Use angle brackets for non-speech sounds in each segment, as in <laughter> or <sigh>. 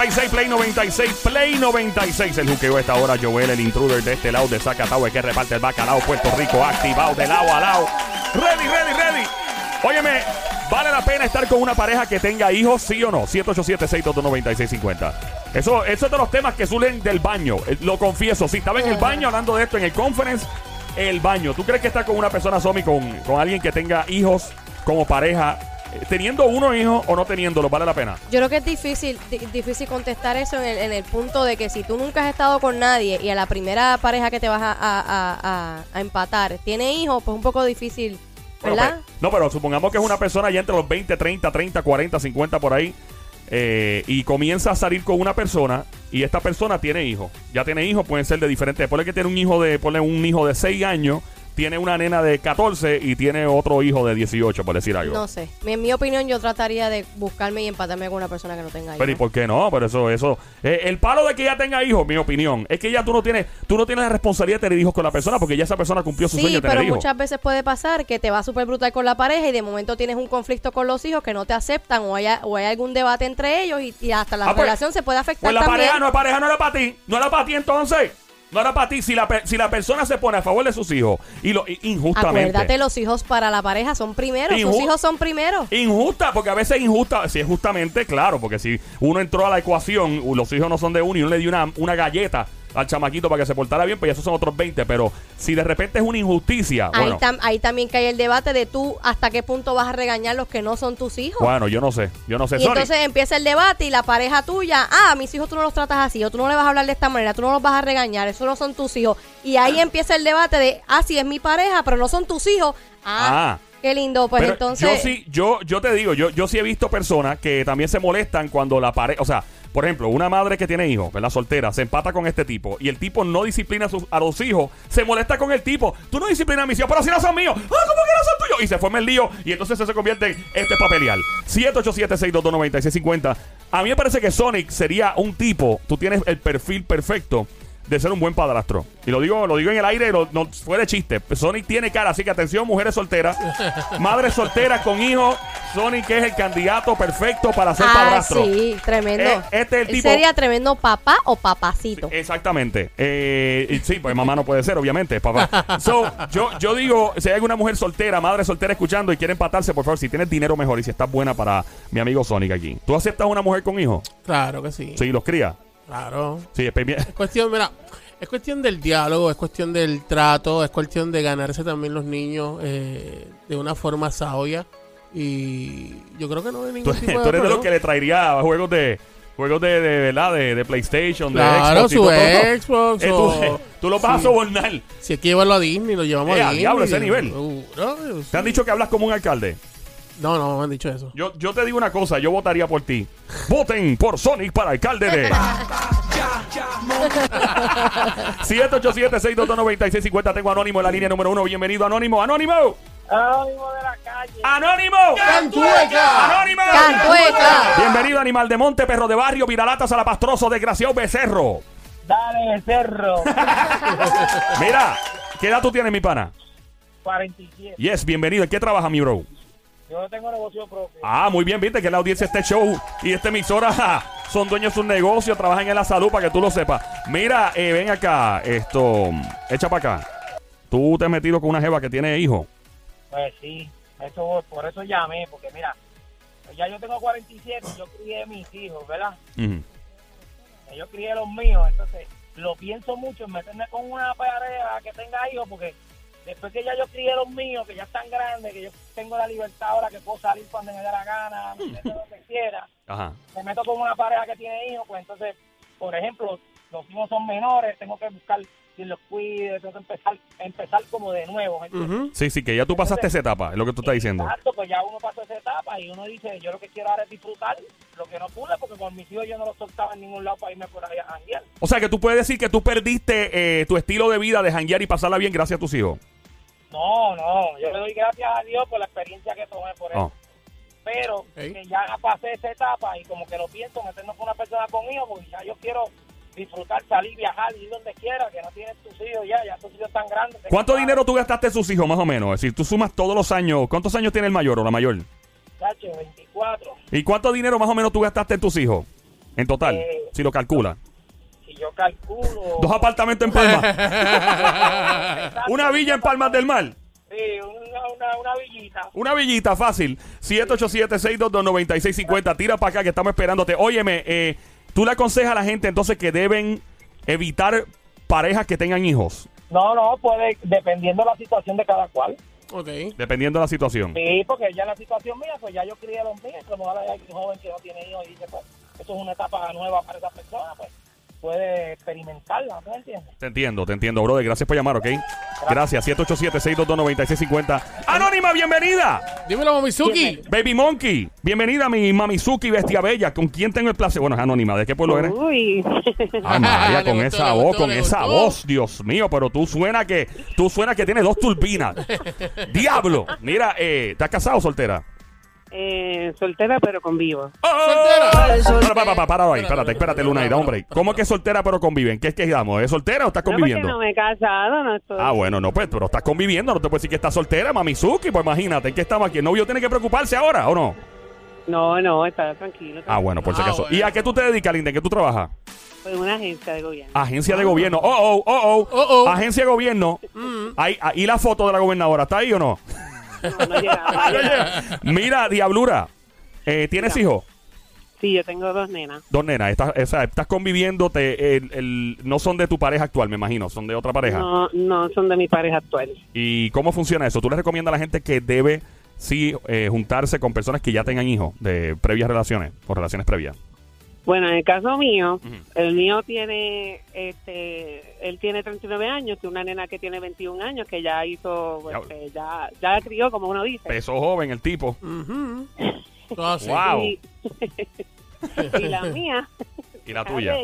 96, Play 96, Play 96. El juqueo esta hora, Joel, el intruder de este lado de Zacatau, el que reparte el bacalao, Puerto Rico, activado de lado a lado. Ready, ready, ready. Óyeme, ¿vale la pena estar con una pareja que tenga hijos, sí o no? 787-622-9650. Eso, eso es de los temas que surgen del baño. Eh, Lo confieso, sí, estaba en el baño hablando de esto en el conference. El baño. ¿Tú crees que estar con una persona, Somi, con, con alguien que tenga hijos como pareja, teniendo uno hijo o no teniéndolo, vale la pena? Yo creo que es difícil, di- difícil contestar eso en el, en el punto de que si tú nunca has estado con nadie y a la primera pareja que te vas a, a- a- a- a empatar tiene hijos, pues un poco difícil, Bueno, ¿verdad? pues, no, pero supongamos que es una persona ya entre los 20, 30, 30, 40, 50 por ahí. eh, y comienza a salir con una persona y esta persona tiene hijos. Ya tiene hijos, pueden ser de diferentes. Ponle que tiene un hijo de, ponle un hijo de 6 años, tiene una nena de 14 y tiene otro hijo de 18, por decir algo. No sé. En mi opinión, yo trataría de buscarme y empatarme con una persona que no tenga hijos. Pero ¿y por qué no? Pero eso, eso. eh, el palo de que ella tenga hijos, mi opinión, es que ya tú no tienes, tú no tienes la responsabilidad de tener hijos con la persona porque ya esa persona cumplió su sueño Sí, de tener pero hijos. muchas veces puede pasar que te va súper brutal con la pareja y de momento tienes un conflicto con los hijos que no te aceptan o, haya, o hay algún debate entre ellos y, y hasta la Ah, pues, relación se puede afectar Pues la también. pareja no es pareja, no era para ti. No era para ti entonces. No era para ti. Si la, si la persona se pone a favor de sus hijos y lo y- injustamente. Acuérdate, los hijos para la pareja son primero. Inju- Sus hijos son primero. Injusta, porque a veces es injusta, si es justamente, claro, porque si uno entró a la ecuación, los hijos no son de uno y uno le dio una, una galleta al chamaquito para que se portara bien, pues ya esos son otros 20, pero si de repente es una injusticia, Ahí, bueno, tam- ahí también cae el debate de tú hasta qué punto vas a regañar los que no son tus hijos. bueno, yo no sé, yo no sé. Y Sony, entonces empieza el debate y la pareja tuya, ah, mis hijos tú no los tratas así, o tú no le vas a hablar de esta manera, tú no los vas a regañar, esos no son tus hijos. Y ahí empieza el debate de, ah, sí, es mi pareja, pero no son tus hijos. Ah, Ah. qué lindo. Pues Pero entonces, Yo sí, yo, yo te digo, yo, yo sí he visto personas que también se molestan cuando la pareja. O sea, por ejemplo, una madre que tiene hijos, ¿verdad? Soltera, se empata con este tipo y el tipo no disciplina a, sus- a los hijos, se molesta con el tipo. Tú no disciplinas a mis hijos, pero si no son míos. Ah, ¿cómo que no son tuyos? Y se forma el lío y entonces se convierte en este papelial. 787-622-9650. A mí me parece que Sonic sería un tipo, tú tienes el perfil perfecto de ser un buen padrastro. Y lo digo, lo digo en el aire, no fue de chiste. Sonic tiene cara, así que atención, mujeres solteras, madres solteras con hijos. Sonic es el candidato perfecto para ser ah, padrastro. sí, tremendo. Eh, este es el tipo- sería tremendo papá o papacito. Exactamente. Eh, y sí, pues mamá no puede ser, obviamente, papá. So, yo, yo digo, si hay alguna mujer soltera, madre soltera escuchando y quiere empatarse, por favor, si tienes dinero mejor y si estás buena para mi amigo Sonic aquí. ¿Tú aceptas una mujer con hijos? Claro que sí. Sí, los cría. Claro. Sí, es bien. Es cuestión, mira, es cuestión del diálogo, es cuestión del trato, es cuestión de ganarse también los niños eh, de una forma sabia. Y yo creo que no hay Tú, ningún tú tipo eres de de los que le traería juegos de juegos de, de, ¿verdad? de, de PlayStation, de Claro, Xbox y su todo, todo. Xbox Eh, tú, <laughs> tú lo vas a sobornar. Si hay que llevarlo a Disney, lo llevamos Eh, a a Disney. diablo, ese nivel. Te han dicho que hablas como un alcalde. No, no, me han dicho eso. Yo, yo te digo una cosa, yo votaría por ti. Voten por Sonic para alcalde de. <laughs> 787-622-9650. Tengo Anónimo en la línea número uno. Bienvenido, Anónimo. ¡Anónimo! Anónimo de la calle. ¡Anónimo! ¡Cantueca! ¡Anónimo! ¡Cantueca! Bienvenido, animal de monte, perro de barrio, viralatas salapastroso, desgraciado becerro. Dale, cerro. <laughs> Mira, ¿qué edad tú tienes, mi pana? 47. Yes, bienvenido. ¿En qué trabaja, mi bro? Yo no tengo negocio propio. Ah, muy bien, viste que la audiencia de este show y esta emisora <laughs> ja, son dueños de sus negocios, trabajan en la salud para que tú lo sepas. Mira, eh, ven acá, esto, echa para acá. Tú te has metido con una jeva que tiene hijos. Pues sí, eso, por eso llamé, porque mira, ya yo tengo 47 y yo crié mis hijos, ¿verdad? Ujú. Yo crié los míos, entonces lo pienso mucho en meterme con una pareja que tenga hijos, porque después que ya yo crié los míos, que ya están grandes, que yo tengo la libertad ahora que puedo salir cuando me dé la gana, hacer lo que quiera, Ajá. me meto con una pareja que tiene hijos, pues entonces, por ejemplo, los hijos son menores, tengo que buscar quien los cuide, tengo que empezar, empezar como de nuevo. Sí, sí, que ya tú pasaste esa etapa, es lo que tú estás diciendo. Exacto, pues ya uno pasó esa etapa y uno dice, yo lo que quiero ahora es disfrutar lo que no pude, porque con mis hijos yo no los soltaba en ningún lado para irme por ahí a janguear. O sea, que tú puedes decir que tú perdiste eh, tu estilo de vida de janguear y pasarla bien gracias a tus hijos. No, no, yo le doy gracias a Dios por la experiencia que tomé por eso. Oh. Pero que ya pasé esa etapa y como que lo pienso, meternos con una persona conmigo, porque ya yo quiero disfrutar, salir, viajar, ir donde quiera, que no tienes tus hijos ya, ya tus hijos están grandes. ¿Cuánto dinero tú gastaste en sus hijos, más o menos? Es decir, tú sumas todos los años. ¿Cuántos años tiene el mayor o la mayor? Chacho, 24. ¿Y cuánto dinero más o menos tú gastaste en tus hijos? En total, Eh, si lo calcula. Si yo calculo... Dos apartamentos en Palma. <laughs> Una villa en Palmas del Mar. Sí, una, una, una villita. Una villita fácil. 787-622-9650. Tira para acá que estamos esperándote. Óyeme, eh, tú le aconsejas a la gente entonces que deben evitar parejas que tengan hijos, No, no, puede, dependiendo de la situación de cada cual. Ok. dependiendo de la situación. Sí, porque ya la situación mía, pues ya yo crié los míos, como ahora hay un joven que no tiene hijos y dice, pues, esto es una etapa nueva para esa persona, pues, puede experimentarla, ¿no entiendes? Te entiendo, te entiendo, brother. Gracias por llamar, ¿ok? Gracias. 787-622-9650. Anónima, bienvenida. Dímelo, Momizuki. Baby Monkey, bienvenida mi Mamizuki Bestia Bella. ¿Con quién tengo el placer? Bueno, es anónima. ¿De qué pueblo eres? Uy, Ay, <laughs> María, con gustó, esa voz, gustó, con esa gustó. voz, Dios mío, pero tú suena que tú suena que tienes dos turbinas. <laughs> Diablo. Mira, eh, ¿estás casado o soltera? Eh, soltera pero con vivo. ¡Oh! Soltera. Para, para, para, para ahí, espérate, espérate, Luna, da hombre. ¿Cómo que es soltera pero conviven? ¿Qué es que digamos? ¿Es soltera o estás No, porque conviviendo? no me he casado, no estoy. Ah, bueno, no, pues, pero estás conviviendo, no te puedes decir que estás soltera, Mamizuki, pues imagínate, ¿en qué estamos aquí? ¿El novio tiene que preocuparse ahora o no? No, no, está tranquilo. Ah, bueno, por si Ah, acaso. bueno. ¿Y a qué tú te dedicas, Linda? ¿En qué tú trabajas? Fue una agencia de gobierno. Agencia de gobierno. Oh, oh, oh, oh. Oh, oh. Agencia de gobierno. Ahí, ah, ¿Y la foto de la gobernadora? ¿Está ahí o no? No, llegaba. <laughs> Mira, Diablura, eh, ¿tienes Mira. hijos? Sí, yo tengo dos nenas. Dos nenas. Estás, o sea, estás conviviendo, te- el- el- no son de tu pareja actual, me imagino, son de otra pareja. No, no son de mi pareja actual. ¿Y cómo funciona eso? ¿Tú le recomiendas a la gente que debe, sí, eh, juntarse con personas que ya tengan hijos de previas relaciones o relaciones previas? Bueno, en el caso mío, Ujú. el mío tiene, este, él tiene 39 años, tiene una nena que tiene 21 años, que ya hizo, Ya. este, ya, ya la crió, como uno dice. Peso joven el tipo. <laughs> Todo así. Wow. Y, <laughs> y la mía, <laughs> Y la tuya.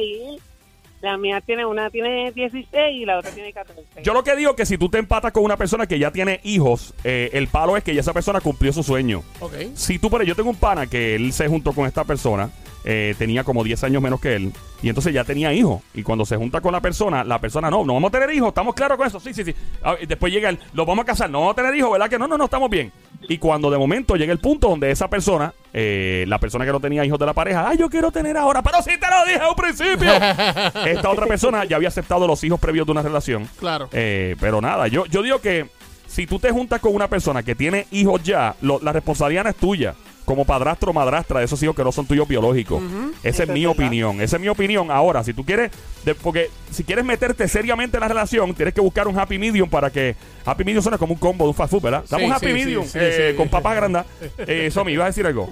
La mía tiene, una tiene 16 y la otra tiene 14. Yo lo que digo es que si tú te empatas con una persona que ya tiene hijos, eh, el palo es que ya esa persona cumplió su sueño. Ok. Si tú, pero yo tengo un pana que él se juntó con esta persona, eh, tenía como 10 años menos que él, y entonces ya tenía hijos. Y cuando se junta con la persona, la persona no, no vamos a tener hijos, estamos claros con eso, sí, sí, sí. Ah, y después llega el, lo vamos a casar, no vamos a tener hijos, ¿verdad que no? No, no, estamos bien. Y cuando de momento llega el punto donde esa persona, eh, la persona que no tenía hijos de la pareja, ay, yo quiero tener ahora, pero si te lo dije a un principio. <laughs> Esta otra persona ya había aceptado los hijos previos de una relación. Claro. Eh, pero nada, yo, yo digo que si tú te juntas con una persona que tiene hijos ya, lo- la responsabilidad no es tuya. Como padrastro o madrastra de esos hijos que no son tuyos biológicos. Esa es mi verdad. opinión. Esa es mi opinión. Ahora, si tú quieres, de- porque si quieres meterte seriamente en la relación, tienes que buscar un happy medium para que. Happy medium suena como un combo de un fast food, ¿verdad? Dame Sí, un happy sí, medium sí, sí, eh, sí. con papas grandes. <laughs> Eh, Somi, ¿ibas a decir algo?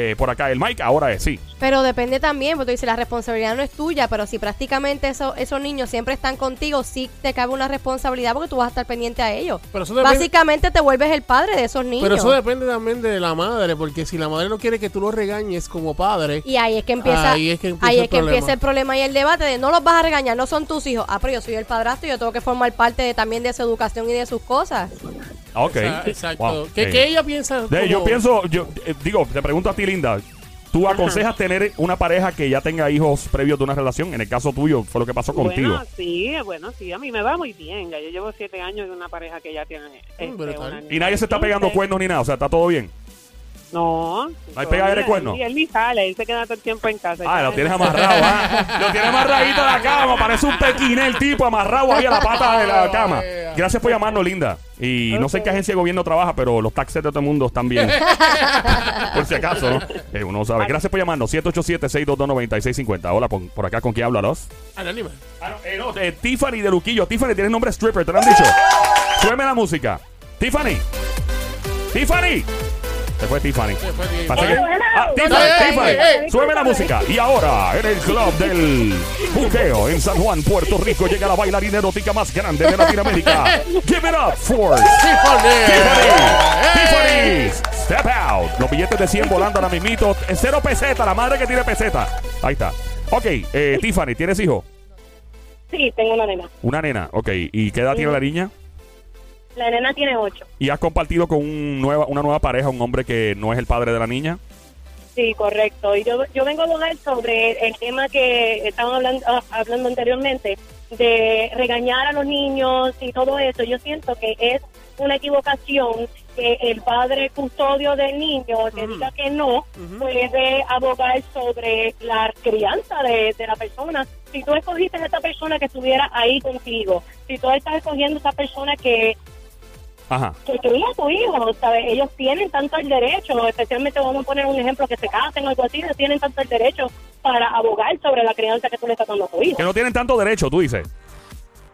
Eh, por acá, el Mike, ahora es, sí. Pero depende también, porque tú dices, la responsabilidad no es tuya, pero si prácticamente eso- esos niños siempre están contigo, sí te cabe una responsabilidad porque tú vas a estar pendiente a ellos. Pero eso depende- Básicamente te vuelves el padre de esos niños. Pero eso depende también de la madre, porque si la madre no quiere que tú lo regañes como padre, Y ahí es que empieza, Ahí es que empieza ahí el es que problema. empieza el problema y el debate de no los vas a regañar, no son tus hijos. Ah, pero yo soy el padrastro y yo tengo que formar parte de, también de su educación y de sus cosas. Ah, Ok. Exa- exacto. Wow. ¿Qué, Eh. qué ella piensa? De- yo pienso, yo eh, digo, te pregunto a ti, Linda. ¿Tú aconsejas tener una pareja que ya tenga hijos previos de una relación? En el caso tuyo, fue lo que pasó contigo. Bueno, sí, bueno, sí, a mí me va muy bien. ya Yo llevo siete años en una pareja que ya tiene. este, brutal. una y nadie se está de pegando 15. cuernos ni nada, o sea, está todo bien. No. hay pegadera de cuernos? Y él ni sale, él se queda todo el tiempo en casa. Ah, lo tienes amarrado, ¿ah? Lo tienes amarradito a la cama, parece un pequiné el tipo amarrado ahí a la pata de la cama. Gracias por llamarnos, Linda. Y no sé en qué agencia de gobierno trabaja, pero los taxes de todo el mundo están bien. <laughs> por si acaso, ¿no? Eh, uno sabe. Gracias por llamarnos. 787-622-9650. Hola, por, por acá, ¿con quién habla los? Anónima. Ah, no, eh, no, eh, Tiffany de Luquillo. Tiffany, tienes nombre stripper, te lo han dicho. Súbeme la música. Tiffany. Tiffany. Se fue Tiffany. Se fue Tiffany. Pasa que-. Ah, Tiffany, Tiffany. Súbeme la música. Y ahora, en el club del juqueo en San Juan, Puerto Rico, llega la bailarina erótica más grande de Latinoamérica. <laughs> Give it up for Tiffany. Tiffany. Step out. Los billetes de 100 volando ahora mismito. Cero peseta, la madre que tiene peseta. Ahí está. Ok, eh, Tiffany, ¿tienes hijo? Sí, tengo una nena. Una nena, ok. ¿Y qué edad tiene la niña? La nena tiene ocho. ¿Y has compartido con un nueva, una nueva pareja, un hombre que no es el padre de la niña? Sí, correcto. Y yo, yo vengo a hablar sobre el tema que estaban hablando, ah, hablando anteriormente, de regañar a los niños y todo eso. Yo siento que es una equivocación que el padre custodio del niño le diga que no, puede abogar sobre la crianza de, de la persona. Si tú escogiste a esta persona que estuviera ahí contigo, si tú estás escogiendo a esta persona que Ajá. que cría a tu hijo, ¿sabes? Ellos tienen tanto el derecho, especialmente vamos a poner un ejemplo, que se casen o algo así, ellos tienen tanto el derecho para abogar sobre la crianza que tú le estás dando a tu hijo. Que no tienen tanto derecho, tú dices.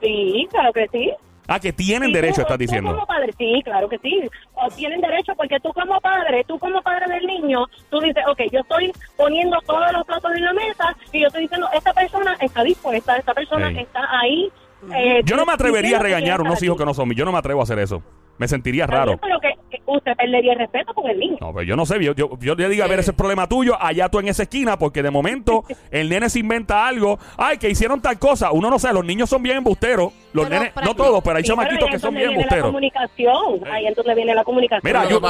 Sí, claro que sí. Ah, que tienen Sí, derecho, tú- estás tú diciendo. como padre, sí, claro que sí. O tienen derecho porque tú como padre, tú como padre del niño, tú dices, ok, yo estoy poniendo todos los platos en la mesa y yo estoy diciendo, esta persona está dispuesta, esta persona está ahí. Eh, Yo no me atrevería a regañar a unos hijos que no son míos. Yo no me atrevo a hacer eso. Me sentiría raro. Pero que usted perdería el respeto con el niño. No, pero yo no sé, yo, yo, yo le digo, a ver, ese es problema tuyo, allá tú en esa esquina, porque de momento <laughs> el nene se inventa algo, ay, que hicieron tal cosa, uno no sabe, los niños son bien embusteros, los Pero nenes, no todos, pero hay Sí, chamaquitos ahí que son bien viene la embusteros. comunicación, ahí es donde viene la comunicación. Mira, yo,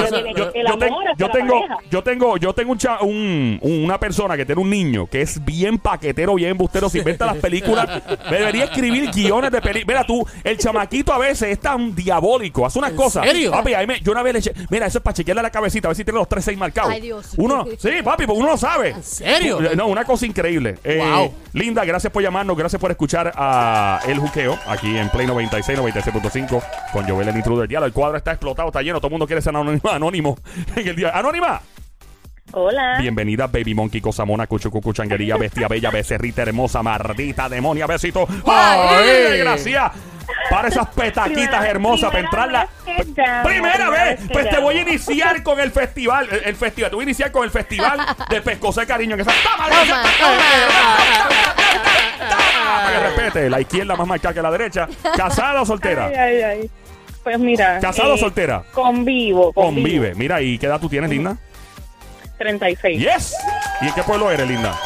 tengo, yo tengo, yo tengo un, cha- un- un- una persona que tiene un niño que es bien paquetero, bien embustero, se inventa las películas, <laughs> debería escribir guiones de películas. Mira tú, el chamaquito a veces es tan diabólico, hace unas ¿En cosas. serio? Papi, ahí me- yo una vez le eché, mira, eso es para chequearle la cabecita, a ver si tiene los 3 6 marcados. Ay, Dios. Uno, sí, papi, porque uno lo sabe. ¿En serio? No, una cosa increíble. Eh, Wow. Linda, gracias por llamarnos, gracias por escuchar a El Juqueo aquí en Play 96, 96.5 con Joel el Intruder. Diablo, el cuadro está explotado, está lleno, todo el mundo quiere ser anónimo, <laughs> anónimo en el día. ¡Anónima! Hola. Bienvenida, Baby Monkey, Cosa Mona, Cuchu Cucu, Changuería, Bestia Bella, Becerrita Hermosa, Mardita, Demonia, Besito. Ay. Gracias. Para esas petaquitas Primera- hermosas, para entrarla. vez que llamo, Primera vez. vez que Pues te voy a iniciar con el festival. El, el festival. Te voy a iniciar con el festival de Pescosé Cariño. En esa. ¡Toma, Toma, Para que respete. La izquierda más marcada que la derecha. ¿Casada o soltera? Ay, ay, ay. Pues mira. ¿Casada o eh, soltera? Convivo. Convive. Mira, ¿y qué edad tú tienes, Linda? 36. Yes. ¿Y en qué pueblo eres, Linda?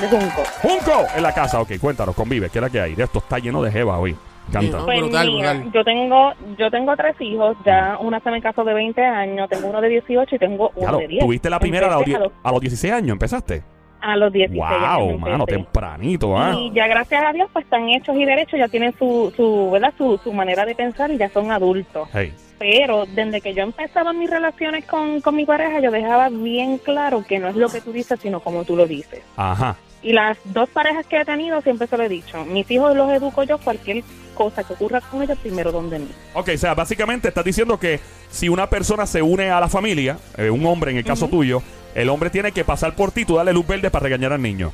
De Junco. Junco en la casa, ok, cuéntanos, convive, ¿qué es la que hay? De esto está lleno de jeva hoy. Canta. Pues Brutal, mira, brutal. yo tengo yo tengo tres hijos, ya una se me casó de 20 años, tengo uno de 18 y tengo uno Claro, de 10. tuviste la primera a los, a los, a los 16 años, ¿empezaste? a los 16 años Wow, mano, tempranito, ¿ah? Y ya gracias a Dios pues están hechos y derechos, ya tienen su, su, ¿verdad? Su, su manera de pensar y ya son adultos. Hey. Pero desde que yo empezaba mis relaciones con, con mi pareja, yo dejaba bien claro que no es lo que tú dices, sino como tú lo dices. Ajá. Y las dos parejas que he tenido siempre se lo he dicho. Mis hijos los educo yo, cualquier cosa que ocurra con ellos, primero donde mí. Ok, o sea, básicamente estás diciendo que si una persona se une a la familia, eh, un hombre en el caso tuyo, el hombre tiene que pasar por ti, tú darle luz verde para regañar al niño.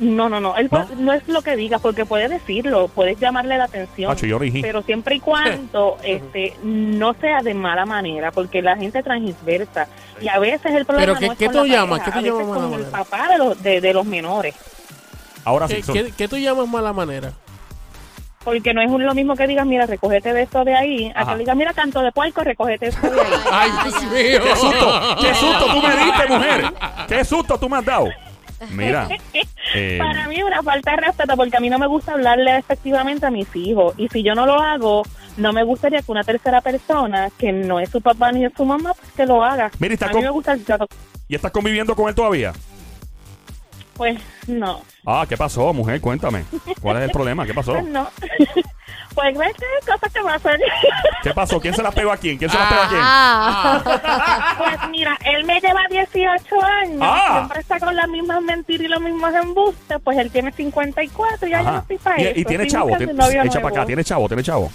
No, no, no. Él ¿No? no, es lo que diga, porque puede decirlo, puedes llamarle la atención. Macho, yo origí. Pero siempre y cuando <laughs> este no sea de mala manera, porque la gente transversa. Y a veces el problema Pero ¿qué- no es qué con tú la llamas? pareja, ¿Qué tú llamas mala con el manera? papá de los, de, de los menores. Ahora sí. ¿Qué, qué, qué tú llamas mala manera? Porque no es lo mismo que digas, mira, recogete de esto de ahí, a Ajá. que digas, mira, canto de puerco, recogete esto de ahí. <laughs> Ay, Dios mío. ¡Qué susto! ¡Qué susto tú me diste, mujer! <laughs> ¡Qué susto tú me has dado! Mira. Eh, Para mí es una falta de respeto porque a mí no me gusta hablarle efectivamente a mis hijos y si yo no lo hago, no me gustaría que una tercera persona que no es su papá ni es su mamá pues que lo haga. Mira, está a con- mí me gusta el trato. ¿Y estás conviviendo con él todavía? Pues no, Ah, ¿qué pasó, mujer? Cuéntame. ¿Cuál es el problema? ¿Qué pasó? <laughs> pues no. <laughs> pues hay cosas que pasan. <laughs> ¿Qué pasó? ¿Quién se la pegó a quién? ¿Quién se la pegó a quién? Ah. pues mira, él me lleva 18 años, Ah. siempre está con las mismas mentiras y los mismos embustes, pues él tiene 54 y ya yo no estoy para Y, eso. y tiene chavo. echa para acá. Tiene chavo, tiene chavo.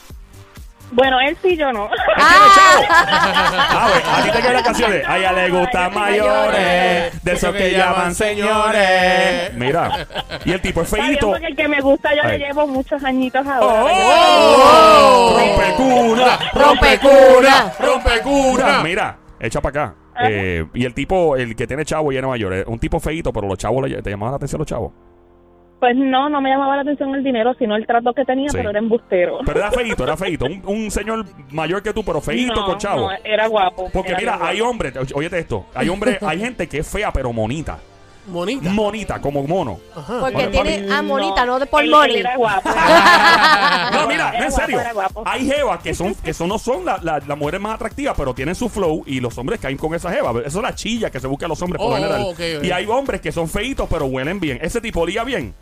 Bueno, él sí, yo no. <laughs> Ah, pues, <laughs> a ti te quedan las canciones. A ella le gustan mayores, de esos que llaman señores. Mira, y el tipo es Está bien, feíto. porque el que me gusta yo Ay. le llevo muchos añitos ahora. ¡Oh! ¡Rompe cuna! ¡Rompe cuna! ¡Rompe cuna! Mira, echa para acá. Eh, y el tipo, el que tiene chavo y era mayor, es un tipo feíto, pero los chavos le, te llamaban la atención los chavos. Pues no, no me llamaba la atención el dinero, sino el trato que tenía, Sí. pero era embustero. Pero era feíto, era feíto. Un, un señor mayor que tú, pero feíto no, con chavo. no, era guapo. Porque era mira, bien hay hombres, óyete esto, hay hombres, <laughs> hay gente que es fea pero monita. Monita. Monita, como mono. Ajá. Porque Bueno, tiene ah, monita, no de por él- él money. era guapo. <laughs> No, mira, Era en serio. guapo, era guapo. Hay jevas que son, que son, no son las la, las mujeres más atractivas, pero tienen su flow y los hombres caen con esa jeva. Eso es la chilla que se busca a los hombres por Oh, lo general. ok, ok. Y hay hombres que son feitos pero huelen bien. Ese tipo olía bien.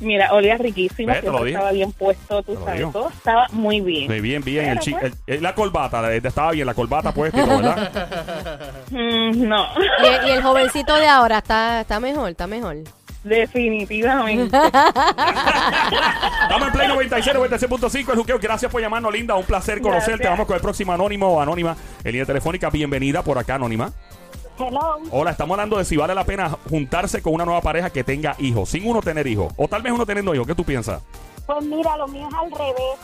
Mira, olía riquísimo, Ve, te lo siempre dije. estaba bien puesto, tú Te lo sabes, digo. todo estaba muy bien. Muy bien, bien. El Pero, chi- pues. el- el- la corbata, la- estaba bien, la corbata puesta y todo, ¿verdad? <laughs> Mm, no, Y, el- y el jovencito de ahora está, está mejor, está mejor. definitivamente. <laughs> Estamos en Play 96, 96.5, el juqueo. Gracias por llamarnos, linda. Un placer conocerte. Gracias. Vamos con el próximo anónimo o anónima en línea telefónica. Bienvenida por acá, anónima. Hello. Hola, estamos hablando de si vale la pena juntarse con una nueva pareja que tenga hijos, sin uno tener hijos. O tal vez uno teniendo hijos. ¿Qué tú piensas? Pues mira, lo mío es al revés.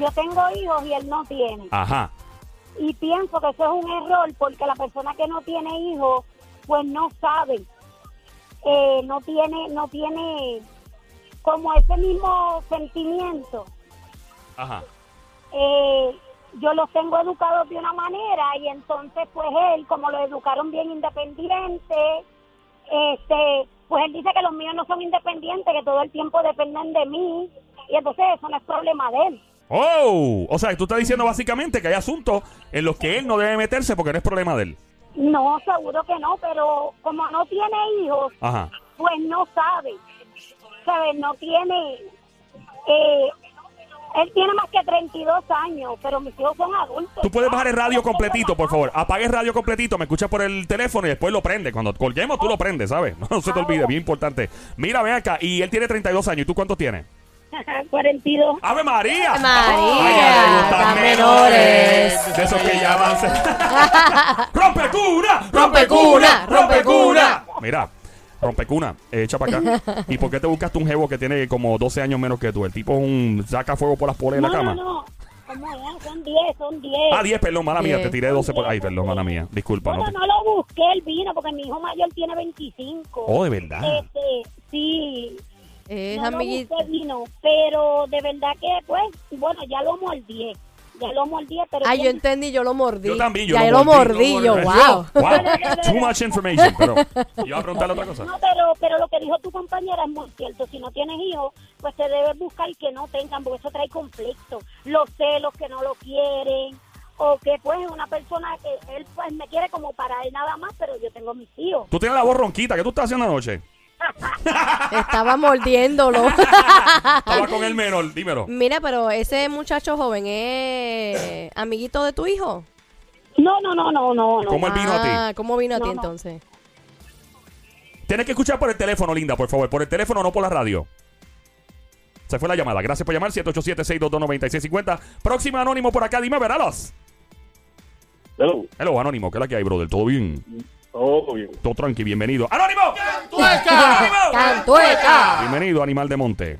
Yo tengo hijos y él no tiene. Ajá. Y pienso que eso es un error porque la persona que no tiene hijos, pues no sabe. Eh, no tiene, no tiene como ese mismo sentimiento. Ajá. Eh, yo los tengo educados de una manera y entonces pues él, como lo educaron bien independiente, este, pues él dice que los míos no son independientes, que todo el tiempo dependen de mí y entonces eso no es problema de él. Oh, o sea, tú estás diciendo básicamente que hay asuntos en los que él no debe meterse porque no es problema de él. No, seguro que no, pero como no tiene hijos, Ajá. pues no sabe, ¿sabes? No tiene, eh, él tiene más que 32 años, pero mis hijos son adultos. Tú puedes bajar el radio completito, por favor. Apague el radio completito, me escuchas por el teléfono y después lo prende. Cuando colguemos, tú lo prendes, ¿sabes? <laughs> No se te olvide, bien importante. Mira, ven acá, y él tiene 32 años. ¿Y tú cuántos tienes? <laughs> 42. ¡Ave María! María, Ay, tan menores. menores. De esos que llaman. <laughs> ¡Rompe cuna! Rompe cuna, rompe cuna. Mira, rompe cuna, eh, echa para acá. <laughs> ¿Y por qué te buscaste un jevo que tiene como 12 años menos que tú? El tipo es un saca fuego por las poleas de No, la cama. no, no. ¿Cómo es? Son 10, son 10. Ah, 10, perdón, mala mía, Diez. te tiré 12 por. Ay, perdón, mala mía. Disculpa. Bueno, no te- no lo busqué, él vino porque mi hijo mayor tiene 25. Oh, de verdad. Este, sí, Es no lo amiguito. busqué, vino, pero de verdad que, pues, bueno, ya lo mordí. Ya lo mordí, pero... Ay, que- yo entendí, yo lo mordí. Yo también, yo ya lo lo mordí. mordí, yo, wow. <laughs> Wow, too much information. Pero <laughs> yo a preguntarle otra cosa. No, pero, pero lo que dijo tu compañera es muy cierto. Si no tienes hijos, pues te debes buscar que no tengan, porque eso trae conflicto. Los celos que no lo quieren, o que pues es una persona que él pues me quiere como para él nada más, pero yo tengo mis hijos. Tú tienes la voz ronquita. ¿Qué tú estás haciendo anoche? Estaba mordiéndolo. <laughs> Estaba con el menor. Dímelo. Mira, pero ese muchacho joven es amiguito de tu hijo. No, no, no, no, no. ¿Cómo él vino a ti? Ah, ¿cómo vino a ti No, no. entonces? Tienes que escuchar por el teléfono, linda, por favor. Por el teléfono, no por la radio. Se fue la llamada. Gracias por llamar. 787-622-9650. Próximo anónimo por acá. Dime, veralos. Hello. Hello, anónimo. ¿Qué es la que hay, brother? ¿Todo bien? Todo bien. Todo tranqui. Bienvenido. ¡Anónimo! ¡Tueca! ¡Cantueca! Bienvenido, animal de monte.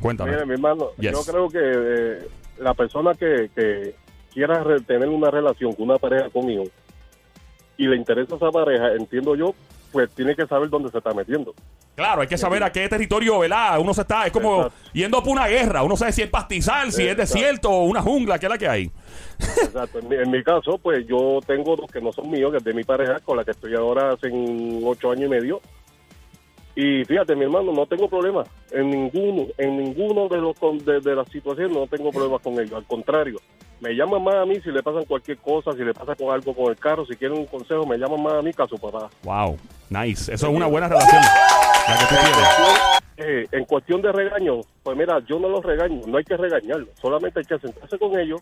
Cuéntame. Mire, mi hermano, Yes. yo creo que eh, la persona que, que quiera tener una relación con una pareja conmigo y le interesa esa pareja, entiendo yo, pues tiene que saber dónde se está metiendo. Claro, hay que saber a qué territorio, ¿verdad? Uno se está, es como Exacto. yendo por una guerra. Uno sabe si es pastizal, si es desierto o una jungla, ¿qué es la que hay? Exacto. En mi, en mi caso, pues yo tengo dos que no son míos, que es de mi pareja, con la que estoy ahora hace ocho años y medio. Y fíjate, mi hermano, no tengo problemas en ninguno, en ninguno de los de, de las situaciones no tengo problemas con ellos. Al contrario, me llaman más a mí si le pasan cualquier cosa, si le pasa con algo con el carro, si quieren un consejo, me llaman más a mí que a su papá. Wow, nice. Eso es una buena relación. La que tú. Eh, en cuestión de regaño, pues mira, yo no los regaño, no hay que regañarlos, solamente hay que sentarse con ellos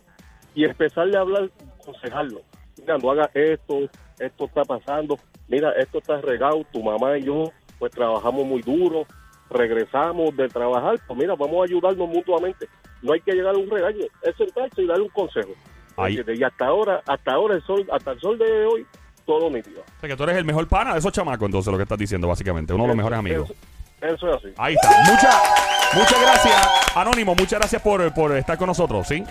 y empezarle a hablar, aconsejarlos. Mira, no hagas esto, esto está pasando, mira, esto está regado, tu mamá y yo, pues trabajamos muy duro, regresamos de trabajar, pues mira, vamos a ayudarnos mutuamente. No hay que llegar a un regaño, es sentarse y darle un consejo. Y hasta ahora, hasta ahora el sol, hasta el sol de hoy, todo nítido. O sea, que tú eres el mejor pana de esos chamacos, entonces, lo que estás diciendo, básicamente. Uno de los mejores amigos. Eso, eso es así. Ahí está. Muchas muchas gracias, Anónimo. Muchas gracias por, por estar con nosotros, ¿sí?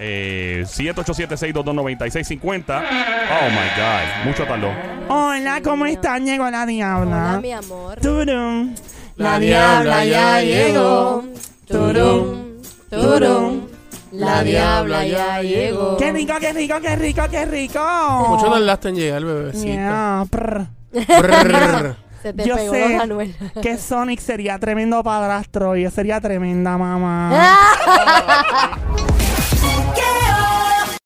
Eh, 787-622-9650. Oh, my God. Mucho tardó. Hola, ¿cómo están? Llegó la diabla. Hola, mi amor. Turum. La diabla ya llegó. Turum, turum. La diabla ya llegó. Qué rico, qué rico, qué rico, qué rico. Mucho tardaste en llegar, bebecito. Yeah, prr. Brrr. <laughs> Se te Yo pegó sé Don Anuel. <laughs> que Sonic sería tremendo padrastro y yo sería tremenda mamá. <laughs>